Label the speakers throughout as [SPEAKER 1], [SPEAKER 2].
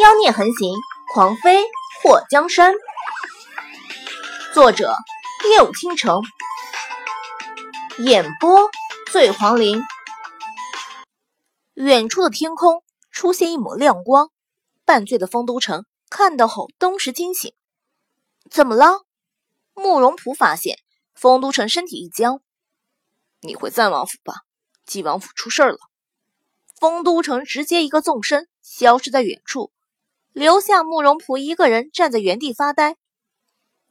[SPEAKER 1] 妖孽横行，狂妃祸江山。作者：六倾城，演播：醉黄林。远处的天空出现一抹亮光，半醉的丰都城看到后登时惊醒。怎么了？慕容仆发现丰都城身体一僵。
[SPEAKER 2] 你回赞王府吧，纪王府出事了。
[SPEAKER 1] 丰都城直接一个纵身，消失在远处。留下慕容仆一个人站在原地发呆，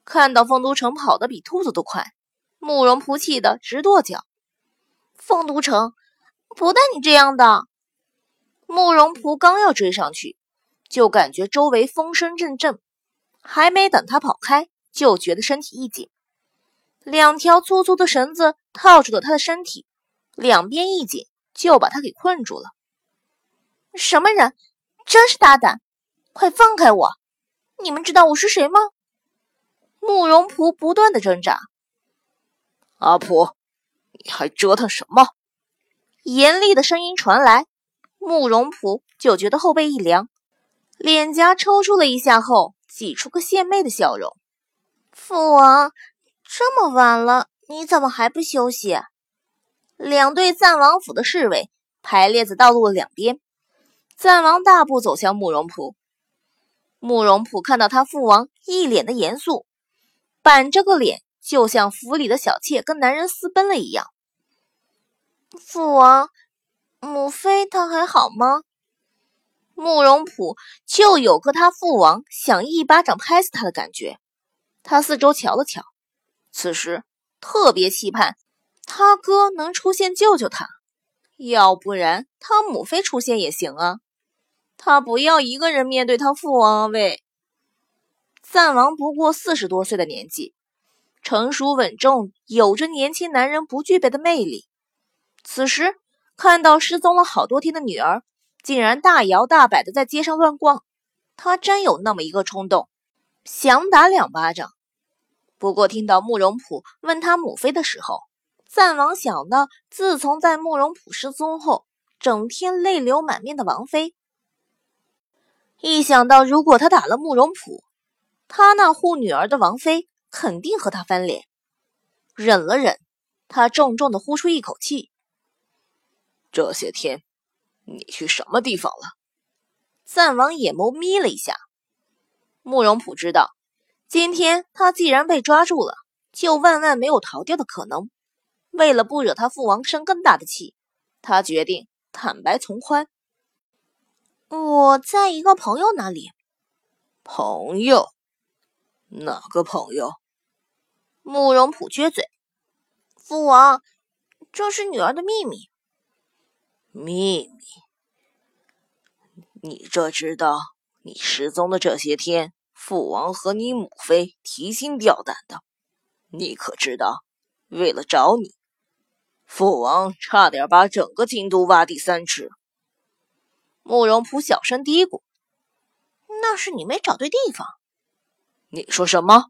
[SPEAKER 1] 看到丰都城跑得比兔子都快，慕容仆气得直跺脚。丰都城，不带你这样的！慕容仆刚要追上去，就感觉周围风声阵阵，还没等他跑开，就觉得身体一紧，两条粗粗的绳子套住了他的身体，两边一紧，就把他给困住了。什么人，真是大胆！快放开我！你们知道我是谁吗？慕容仆不断的挣扎。
[SPEAKER 2] 阿普，你还折腾什么？
[SPEAKER 1] 严厉的声音传来，慕容仆就觉得后背一凉，脸颊抽搐了一下后，挤出个献媚的笑容。父王，这么晚了，你怎么还不休息？两队赞王府的侍卫排列在道路的两边，赞王大步走向慕容仆。慕容普看到他父王一脸的严肃，板着个脸，就像府里的小妾跟男人私奔了一样。父王，母妃她还好吗？慕容普就有个他父王想一巴掌拍死他的感觉。他四周瞧了瞧，此时特别期盼他哥能出现救救他，要不然他母妃出现也行啊。他不要一个人面对他父王喂。赞王不过四十多岁的年纪，成熟稳重，有着年轻男人不具备的魅力。此时看到失踪了好多天的女儿，竟然大摇大摆的在街上乱逛，他真有那么一个冲动，想打两巴掌。不过听到慕容普问他母妃的时候，赞王想到自从在慕容普失踪后，整天泪流满面的王妃。一想到如果他打了慕容普，他那护女儿的王妃肯定和他翻脸。忍了忍，他重重的呼出一口气。
[SPEAKER 2] 这些天，你去什么地方了？
[SPEAKER 1] 赞王眼眸眯了一下。慕容普知道，今天他既然被抓住了，就万万没有逃掉的可能。为了不惹他父王生更大的气，他决定坦白从宽。我在一个朋友那里。
[SPEAKER 2] 朋友？哪个朋友？
[SPEAKER 1] 慕容普撅嘴。父王，这是女儿的秘密。
[SPEAKER 2] 秘密？你这知道？你失踪的这些天，父王和你母妃提心吊胆的。你可知道？为了找你，父王差点把整个京都挖地三尺。
[SPEAKER 1] 慕容普小声嘀咕：“那是你没找对地方。”
[SPEAKER 2] 你说什么？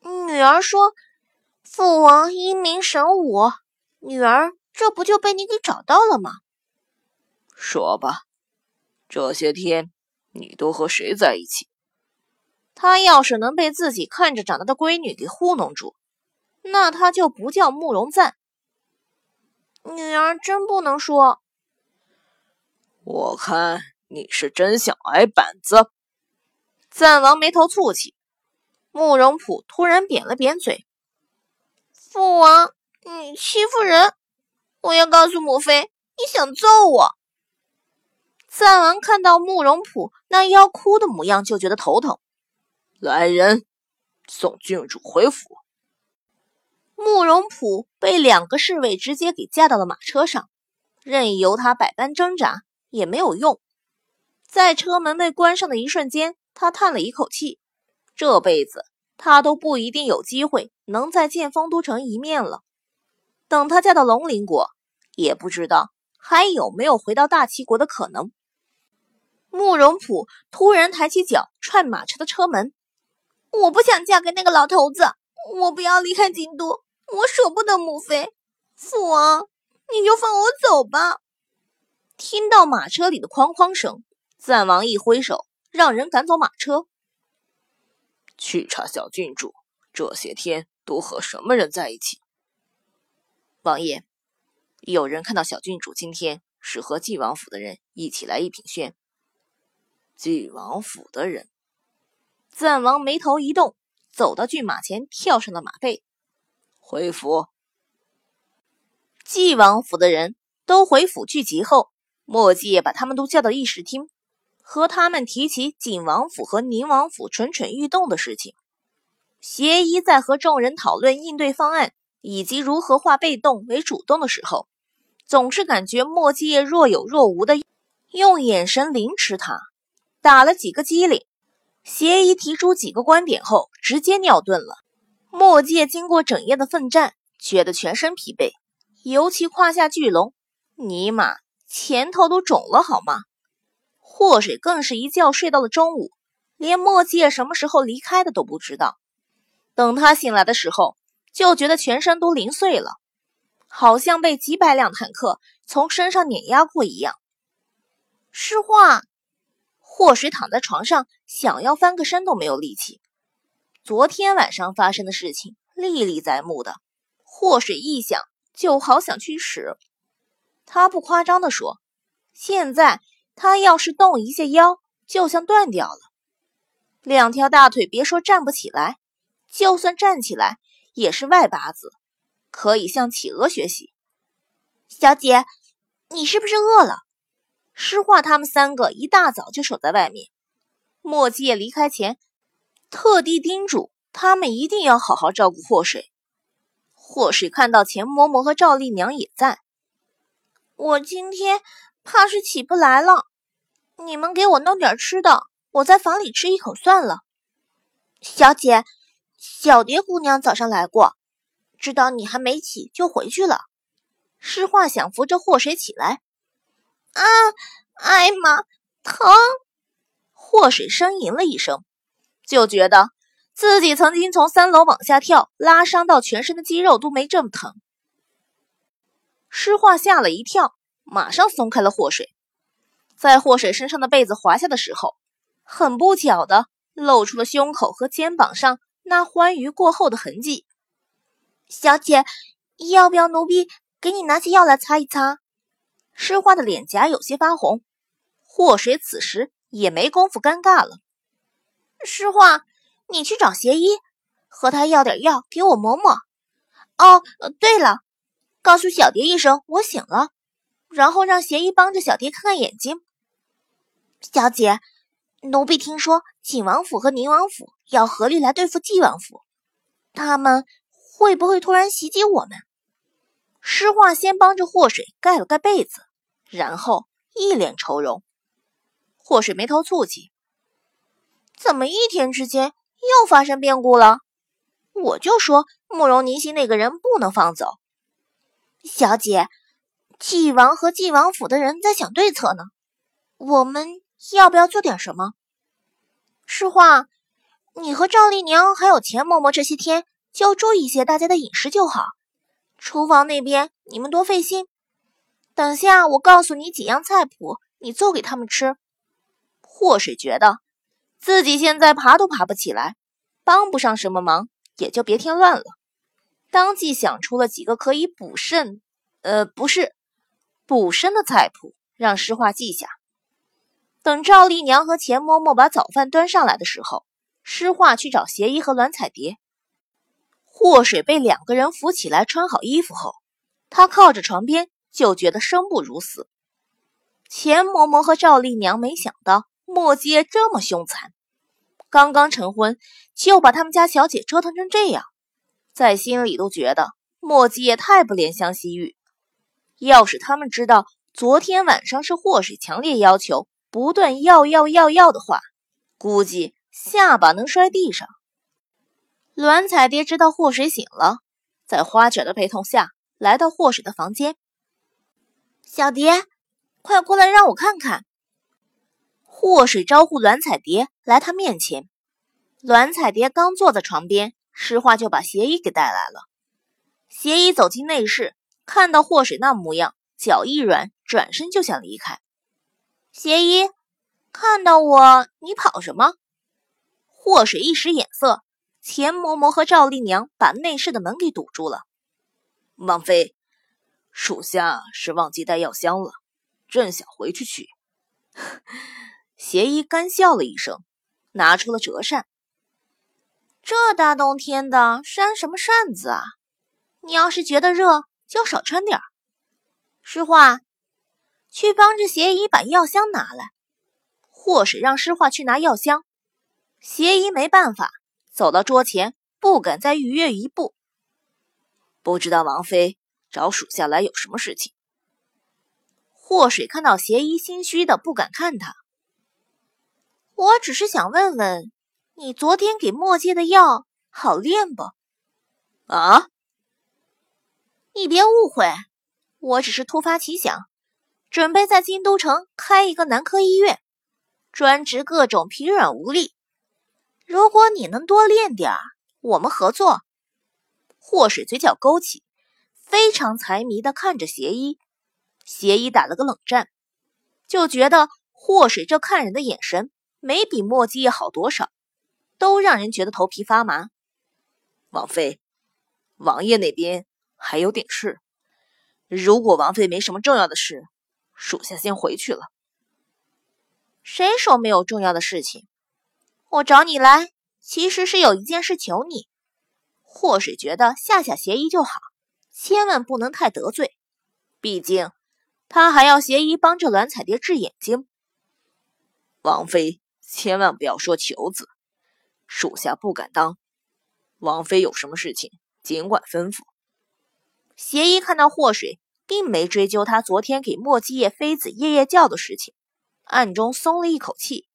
[SPEAKER 1] 女儿说：“父王英明神武，女儿这不就被你给找到了吗？”
[SPEAKER 2] 说吧，这些天你都和谁在一起？
[SPEAKER 1] 他要是能被自己看着长大的闺女给糊弄住，那他就不叫慕容赞。女儿真不能说。
[SPEAKER 2] 我看你是真想挨板子。
[SPEAKER 1] 赞王眉头蹙起，慕容普突然扁了扁嘴：“父王，你欺负人！我要告诉母妃，你想揍我。”赞王看到慕容普那要哭的模样，就觉得头疼。
[SPEAKER 2] 来人，送郡主回府。
[SPEAKER 1] 慕容普被两个侍卫直接给架到了马车上，任由他百般挣扎。也没有用，在车门被关上的一瞬间，他叹了一口气。这辈子他都不一定有机会能再见丰都城一面了。等他嫁到龙鳞国，也不知道还有没有回到大齐国的可能。慕容普突然抬起脚踹马车的车门：“我不想嫁给那个老头子，我不要离开京都，我舍不得母妃。父王，你就放我走吧。”听到马车里的哐哐声，赞王一挥手，让人赶走马车。
[SPEAKER 2] 去查小郡主这些天都和什么人在一起。
[SPEAKER 1] 王爷，有人看到小郡主今天是和晋王府的人一起来一品轩。
[SPEAKER 2] 晋王府的人。
[SPEAKER 1] 赞王眉头一动，走到骏马前，跳上了马背，
[SPEAKER 2] 回府。
[SPEAKER 1] 晋王府的人都回府聚集后，墨迹把他们都叫到议事厅，和他们提起景王府和宁王府蠢蠢欲动的事情。邪医在和众人讨论应对方案以及如何化被动为主动的时候，总是感觉墨迹若有若无的用眼神凌迟他，打了几个机灵。邪医提出几个观点后，直接尿遁了。墨界经过整夜的奋战，觉得全身疲惫，尤其胯下巨龙，尼玛前头都肿了好吗？祸水更是一觉睡到了中午，连墨界什么时候离开的都不知道。等他醒来的时候，就觉得全身都零碎了，好像被几百辆坦克从身上碾压过一样。诗画。祸水躺在床上，想要翻个身都没有力气。昨天晚上发生的事情历历在目的，祸水一想就好想去屎。他不夸张的说，现在他要是动一下腰，就像断掉了。两条大腿别说站不起来，就算站起来也是外八字，可以向企鹅学习。小姐，你是不是饿了？诗画他们三个一大早就守在外面。墨迹离开前，特地叮嘱他们一定要好好照顾祸水。祸水看到钱嬷嬷和赵丽娘也在，我今天怕是起不来了。你们给我弄点吃的，我在房里吃一口算了。小姐，小蝶姑娘早上来过，知道你还没起就回去了。诗画想扶着祸水起来。啊！哎妈，疼！祸水呻吟了一声，就觉得自己曾经从三楼往下跳，拉伤到全身的肌肉都没这么疼。诗画吓了一跳，马上松开了祸水，在祸水身上的被子滑下的时候，很不巧的露出了胸口和肩膀上那欢愉过后的痕迹。小姐，要不要奴婢给你拿些药来擦一擦？诗画的脸颊有些发红，祸水此时也没工夫尴尬了。诗画，你去找邪医，和他要点药给我抹抹。哦，对了，告诉小蝶一声我醒了，然后让邪医帮着小蝶看看眼睛。小姐，奴婢听说景王府和宁王府要合力来对付纪王府，他们会不会突然袭击我们？诗画先帮着祸水盖了盖被子。然后一脸愁容，祸水眉头蹙起，怎么一天之间又发生变故了？我就说慕容宁心那个人不能放走。小姐，纪王和纪王府的人在想对策呢，我们要不要做点什么？诗画，你和赵丽娘还有钱嬷嬷这些天就要注意些大家的饮食就好，厨房那边你们多费心。等下，我告诉你几样菜谱，你做给他们吃。祸水觉得自己现在爬都爬不起来，帮不上什么忙，也就别添乱了。当即想出了几个可以补肾，呃，不是补身的菜谱，让诗画记下。等赵丽娘和钱嬷嬷把早饭端上来的时候，诗画去找鞋衣和栾彩蝶。祸水被两个人扶起来，穿好衣服后，他靠着床边。就觉得生不如死。钱嬷嬷和赵丽娘没想到墨阶这么凶残，刚刚成婚就把他们家小姐折腾成这样，在心里都觉得墨迹也太不怜香惜玉。要是他们知道昨天晚上是祸水强烈要求，不断要要要要的话，估计下巴能摔地上。栾彩蝶知道祸水醒了，在花卷的陪同下来到祸水的房间。小蝶，快过来让我看看。祸水招呼栾彩蝶来他面前。栾彩蝶刚坐在床边，诗画就把邪医给带来了。邪医走进内室，看到祸水那模样，脚一软，转身就想离开。邪医，看到我，你跑什么？祸水一使眼色，钱嬷嬷和赵丽娘把内室的门给堵住了。
[SPEAKER 2] 王妃，属下是忘记带药箱了，正想回去取。
[SPEAKER 1] 邪医干笑了一声，拿出了折扇。这大冬天的，扇什么扇子啊？你要是觉得热，就少穿点儿。诗画，去帮着邪医把药箱拿来。祸水让诗画去拿药箱，邪医没办法，走到桌前，不敢再逾越一步。
[SPEAKER 2] 不知道王妃找属下来有什么事情？
[SPEAKER 1] 祸水看到邪医心虚的不敢看他，我只是想问问，你昨天给墨界的药好练不？
[SPEAKER 2] 啊？
[SPEAKER 1] 你别误会，我只是突发奇想，准备在京都城开一个男科医院，专治各种疲软无力。如果你能多练点儿，我们合作。祸水嘴角勾起，非常财迷的看着邪医。邪医打了个冷战，就觉得祸水这看人的眼神没比墨迹好多少，都让人觉得头皮发麻。
[SPEAKER 2] 王妃，王爷那边还有点事，如果王妃没什么重要的事，属下先回去了。
[SPEAKER 1] 谁说没有重要的事情？我找你来，其实是有一件事求你。祸水觉得下下邪医就好，千万不能太得罪，毕竟。他还要邪医帮着栾彩蝶治眼睛。
[SPEAKER 2] 王妃千万不要说求字，属下不敢当。王妃有什么事情，尽管吩咐。
[SPEAKER 1] 邪医看到祸水，并没追究他昨天给墨迹叶妃子夜夜叫的事情，暗中松了一口气。